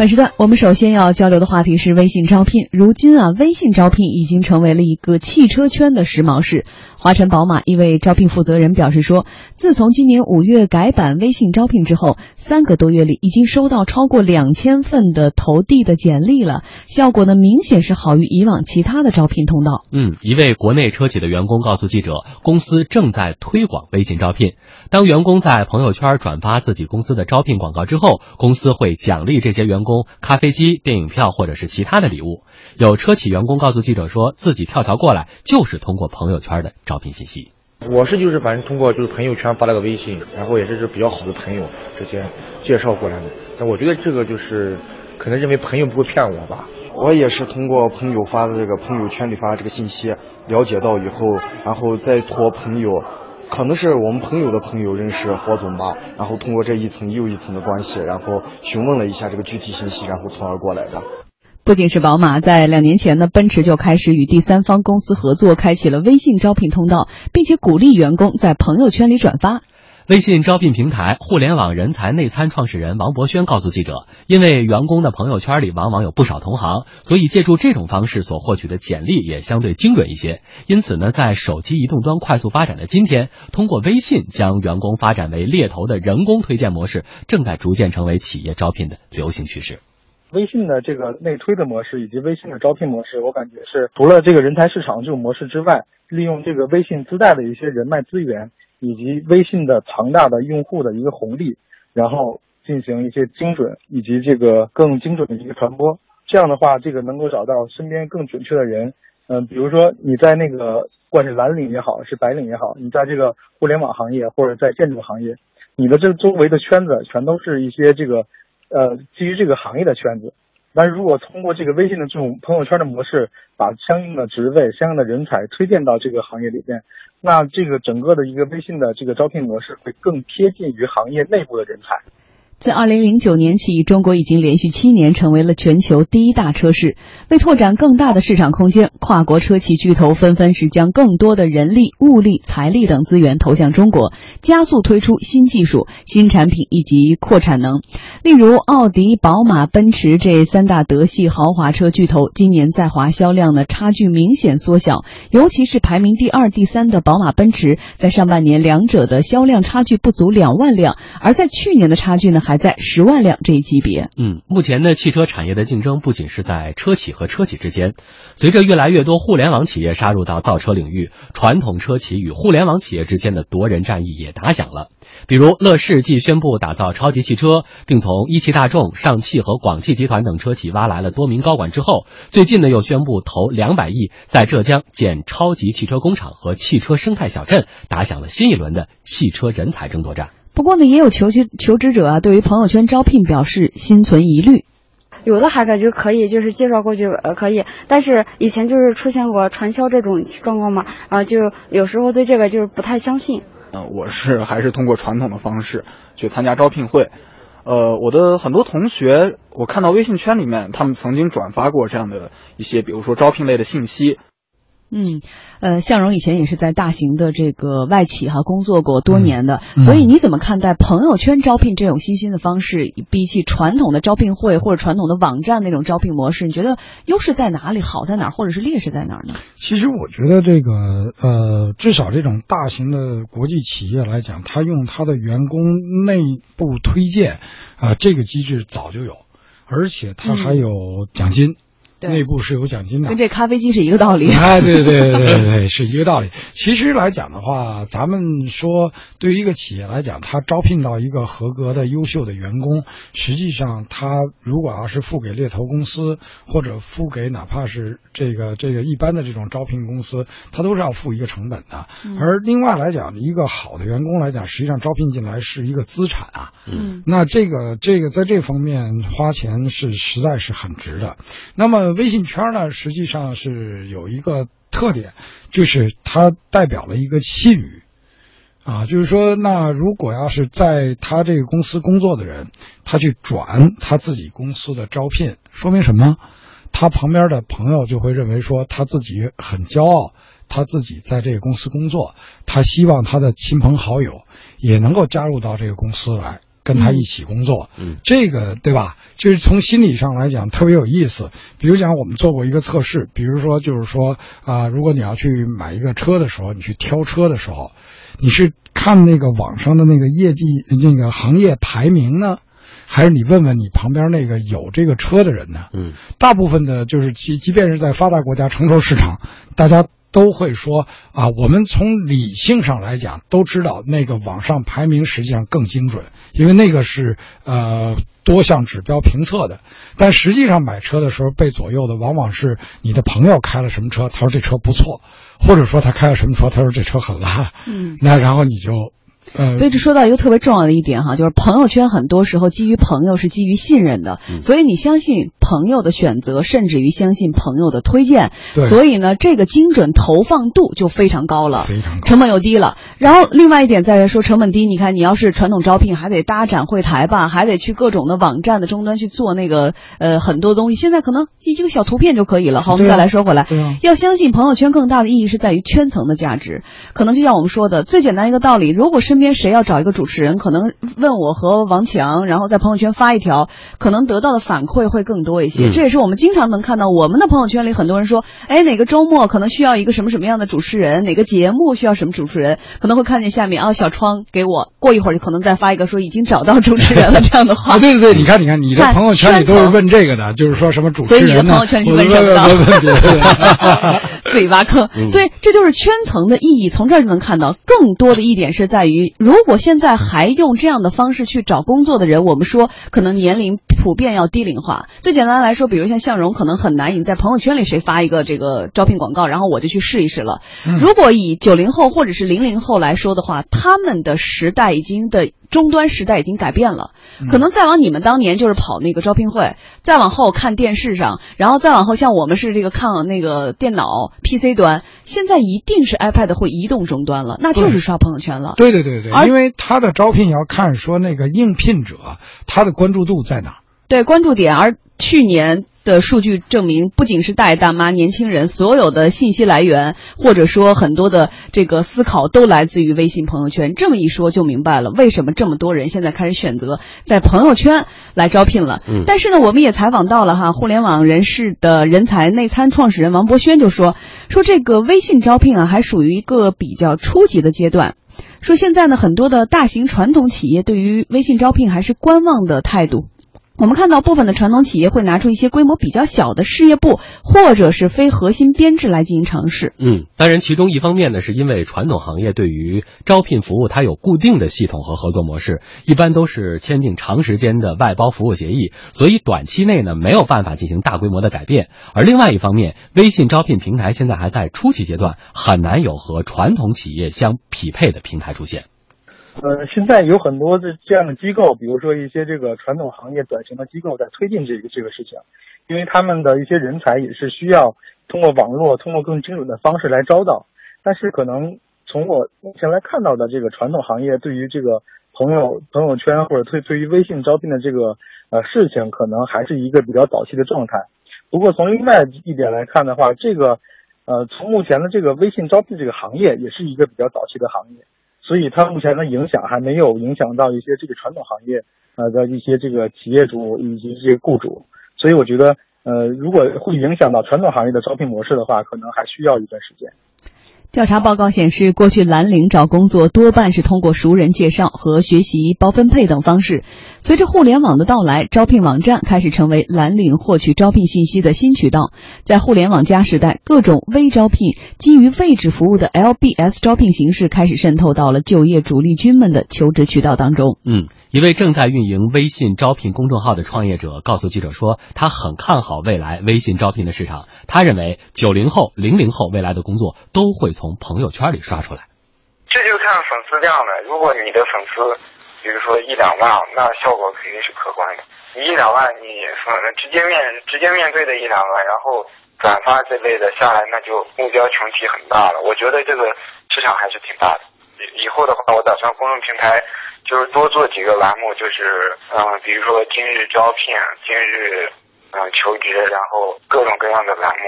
本时段我们首先要交流的话题是微信招聘。如今啊，微信招聘已经成为了一个汽车圈的时髦事。华晨宝马一位招聘负责人表示说，自从今年五月改版微信招聘之后，三个多月里已经收到超过两千份的投递的简历了，效果呢明显是好于以往其他的招聘通道。嗯，一位国内车企的员工告诉记者，公司正在推广微信招聘。当员工在朋友圈转发自己公司的招聘广告之后，公司会奖励这些员工咖啡机、电影票或者是其他的礼物。有车企员工告诉记者说，自己跳槽过来就是通过朋友圈的招聘信息。我是就是反正通过就是朋友圈发了个微信，然后也是是比较好的朋友之间介绍过来的。但我觉得这个就是可能认为朋友不会骗我吧。我也是通过朋友发的这个朋友圈里发这个信息了解到以后，然后再托朋友。可能是我们朋友的朋友认识霍总吧，然后通过这一层又一层的关系，然后询问了一下这个具体信息，然后从而过来的。不仅是宝马，在两年前呢，奔驰就开始与第三方公司合作，开启了微信招聘通道，并且鼓励员工在朋友圈里转发。微信招聘平台互联网人才内参创始人王博轩告诉记者，因为员工的朋友圈里往往有不少同行，所以借助这种方式所获取的简历也相对精准一些。因此呢，在手机移动端快速发展的今天，通过微信将员工发展为猎头的人工推荐模式，正在逐渐成为企业招聘的流行趋势。微信的这个内推的模式以及微信的招聘模式，我感觉是除了这个人才市场这种模式之外，利用这个微信自带的一些人脉资源。以及微信的庞大的用户的一个红利，然后进行一些精准以及这个更精准的一个传播。这样的话，这个能够找到身边更准确的人。嗯，比如说你在那个不管是蓝领也好，是白领也好，你在这个互联网行业或者在建筑行业，你的这周围的圈子全都是一些这个呃基于这个行业的圈子。但是如果通过这个微信的这种朋友圈的模式，把相应的职位、相应的人才推荐到这个行业里边，那这个整个的一个微信的这个招聘模式会更贴近于行业内部的人才。自二零零九年起，中国已经连续七年成为了全球第一大车市。为拓展更大的市场空间，跨国车企巨头纷纷是将更多的人力、物力、财力等资源投向中国，加速推出新技术、新产品以及扩产能。例如，奥迪、宝马、奔驰这三大德系豪华车巨头，今年在华销量的差距明显缩小，尤其是排名第二、第三的宝马、奔驰，在上半年两者的销量差距不足两万辆，而在去年的差距呢？还在十万辆这一级别。嗯，目前呢，汽车产业的竞争不仅是在车企和车企之间，随着越来越多互联网企业杀入到造车领域，传统车企与互联网企业之间的夺人战役也打响了。比如，乐视既宣布打造超级汽车，并从一汽大众、上汽和广汽集团等车企挖来了多名高管之后，最近呢又宣布投两百亿在浙江建超级汽车工厂和汽车生态小镇，打响了新一轮的汽车人才争夺战。不过呢，也有求职求职者啊，对于朋友圈招聘表示心存疑虑。有的还感觉可以，就是介绍过去呃可以，但是以前就是出现过传销这种状况嘛，然后就有时候对这个就是不太相信。呃，我是还是通过传统的方式去参加招聘会。呃，我的很多同学，我看到微信圈里面他们曾经转发过这样的一些，比如说招聘类的信息。嗯，呃，向荣以前也是在大型的这个外企哈工作过多年的，所以你怎么看待朋友圈招聘这种新兴的方式？比起传统的招聘会或者传统的网站那种招聘模式，你觉得优势在哪里？好在哪儿？或者是劣势在哪儿呢？其实我觉得这个呃，至少这种大型的国际企业来讲，他用他的员工内部推荐啊，这个机制早就有，而且他还有奖金。内部是有奖金的，跟这咖啡机是一个道理。哎，对对对对对，是一个道理。其实来讲的话，咱们说对于一个企业来讲，他招聘到一个合格的、优秀的员工，实际上他如果要是付给猎头公司，或者付给哪怕是这个这个一般的这种招聘公司，他都是要付一个成本的。而另外来讲，一个好的员工来讲，实际上招聘进来是一个资产啊。嗯，那这个这个在这方面花钱是实在是很值的。那么。微信圈呢，实际上是有一个特点，就是它代表了一个信誉，啊，就是说，那如果要是在他这个公司工作的人，他去转他自己公司的招聘，说明什么？他旁边的朋友就会认为说他自己很骄傲，他自己在这个公司工作，他希望他的亲朋好友也能够加入到这个公司来。跟他一起工作，嗯，这个对吧？就是从心理上来讲特别有意思。比如讲，我们做过一个测试，比如说就是说啊、如果你要去买一个车的时候，你去挑车的时候，你是看那个网上的那个业绩那个行业排名呢，还是你问问你旁边那个有这个车的人呢？嗯，大部分的就是即即便是在发达国家成熟市场，大家都会说啊，我们从理性上来讲都知道那个网上排名实际上更精准，因为那个是呃多项指标评测的。但实际上买车的时候被左右的往往是你的朋友开了什么车，他说这车不错，或者说他开了什么车，他说这车很烂，嗯，那然后你就呃所以这说到一个特别重要的一点哈，就是朋友圈很多时候基于朋友是基于信任的，嗯所以你相信朋友的选择，甚至于相信朋友的推荐，对所以呢，这个精准投放度就非常高了。非常高。成本又低了，然后另外一点再来说成本低，你看你要是传统招聘，还得搭展会台吧，还得去各种的网站的终端去做那个呃很多东西，现在可能一个小图片就可以了。好，我们再来说回来，要相信朋友圈更大的意义是在于圈层的价值，可能就像我们说的最简单一个道理，如果身边谁要找一个主持人，可能问我和王强，然后在朋友圈发一条，可能得到的反馈会更多一些。嗯这也是我们经常能看到我们的朋友圈里很多人说，哎，哪个周末可能需要一个什么什么样的主持人，哪个节目需要什么主持人，可能会看见下面啊小窗给我，过一会儿就可能再发一个说已经找到主持人了这样的话。啊，对对对，你看，你看，你的朋友圈里都是问这个的，就是说什么主持人所以你的？朋友圈里是问什么自己挖坑。嗯所以这就是圈层的意义，从这儿就能看到。更多的一点是在于，如果现在还用这样的方式去找工作的人，我们说可能年龄普遍要低龄化。最简单来说，比如像向荣，可能很难，你在朋友圈里谁发一个这个招聘广告，然后我就去试一试了。嗯如果以九零后或者是零零后来说的话，他们的时代已经的终端时代已经改变了。可能再往你们当年就是跑那个招聘会，再往后看电视上，然后再往后像我们是这个看那个电脑 PC 端，现在一定是 iPad 会移动终端了，那就是刷朋友圈了。对对对对，而因为他的招聘要看说那个应聘者他的关注度在哪儿。对，关注点。而去年的数据证明，不仅是大爷大妈、年轻人，所有的信息来源或者说很多的这个思考都来自于微信朋友圈。这么一说就明白了，为什么这么多人现在开始选择在朋友圈来招聘了。嗯但是呢，我们也采访到了哈，互联网人士的人才内参创始人王博轩就说，说这个微信招聘啊，还属于一个比较初级的阶段。说现在呢，很多的大型传统企业对于微信招聘还是观望的态度。我们看到部分的传统企业会拿出一些规模比较小的事业部或者是非核心编制来进行尝试。嗯，当然，其中一方面呢，是因为传统行业对于招聘服务它有固定的系统和合作模式，一般都是签订长时间的外包服务协议，所以短期内呢没有办法进行大规模的改变。而另外一方面，微信招聘平台现在还在初期阶段，很难有和传统企业相匹配的平台出现。呃，现在有很多的这样的机构，比如说一些这个传统行业转型的机构在推进这个这个事情，因为他们的一些人才也是需要通过网络、通过更精准的方式来招到。但是可能从我目前来看到的这个传统行业对于这个朋友朋友圈或者对对于微信招聘的这个呃事情，可能还是一个比较早期的状态。不过从另外一点来看的话，这个呃从目前的这个微信招聘这个行业也是一个比较早期的行业。所以它目前的影响还没有影响到一些这个传统行业呃的一些这个企业主以及这些雇主，所以我觉得呃如果会影响到传统行业的招聘模式的话，可能还需要一段时间。调查报告显示，过去蓝领找工作多半是通过熟人介绍和学习包分配等方式。随着互联网的到来，招聘网站开始成为蓝领获取招聘信息的新渠道。在互联网加时代，各种微招聘基于位置服务的 LBS 招聘形式开始渗透到了就业主力军们的求职渠道当中。嗯，一位正在运营微信招聘公众号的创业者告诉记者说，他很看好未来微信招聘的市场。他认为，九零后、零零后未来的工作都会从朋友圈里刷出来。这就看粉丝量了。如果你的粉丝，比如说一两万，那效果肯定是可观的。你一两万，你粉直接面直接面对的一两万，然后转发这类的下来，那就目标群体很大了。我觉得这个市场还是挺大的。以以后的话，我打算公众平台就是多做几个栏目，就是嗯、比如说今日招聘、今日嗯、求职，然后各种各样的栏目。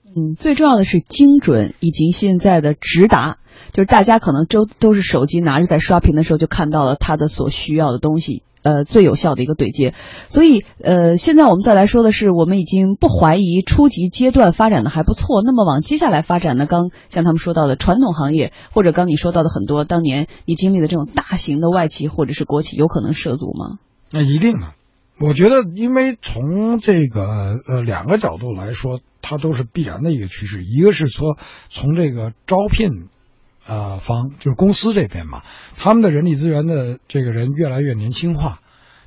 嗯，最重要的是精准以及现在的直达，就是大家可能都都是手机拿着在刷屏的时候就看到了他的所需要的东西，呃最有效的一个对接。所以呃，现在我们再来说的是，我们已经不怀疑初级阶段发展的还不错。那么往接下来发展呢？刚像他们说到的传统行业，或者刚你说到的很多当年你经历的这种大型的外企或者是国企，有可能涉足吗？那一定的。我觉得，因为从这个呃两个角度来说，它都是必然的一个趋势。一个是说，从这个招聘，呃方就是公司这边嘛，他们的人力资源的这个人越来越年轻化。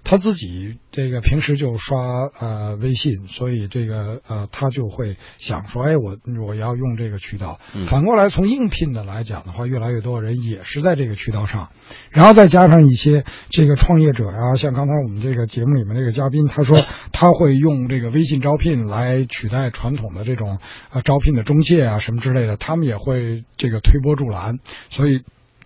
他自己这个平时就刷呃微信，所以这个呃他就会想说，哎，我我要用这个渠道。反过来从应聘的来讲的话，越来越多的人也是在这个渠道上，然后再加上一些这个创业者呀，像刚才我们这个节目里面这个嘉宾，他说他会用这个微信招聘来取代传统的这种呃招聘的中介啊什么之类的，他们也会这个推波助澜，所以。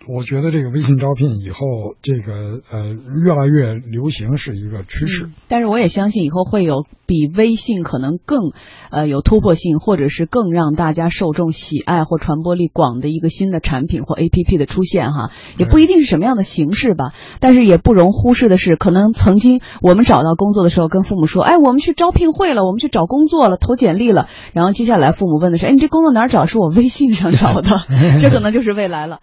我觉得这个微信招聘以后，这个呃越来越流行是一个趋势。但是我也相信以后会有比微信可能更呃有突破性，或者是更让大家受众喜爱或传播力广的一个新的产品或 APP 的出现哈，也不一定是什么样的形式吧。但是也不容忽视的是，可能曾经我们找到工作的时候，跟父母说，哎，我们去招聘会了，我们去找工作了，投简历了。然后接下来父母问的是，哎，你这工作哪儿找？是我微信上找的，这可能就是未来了。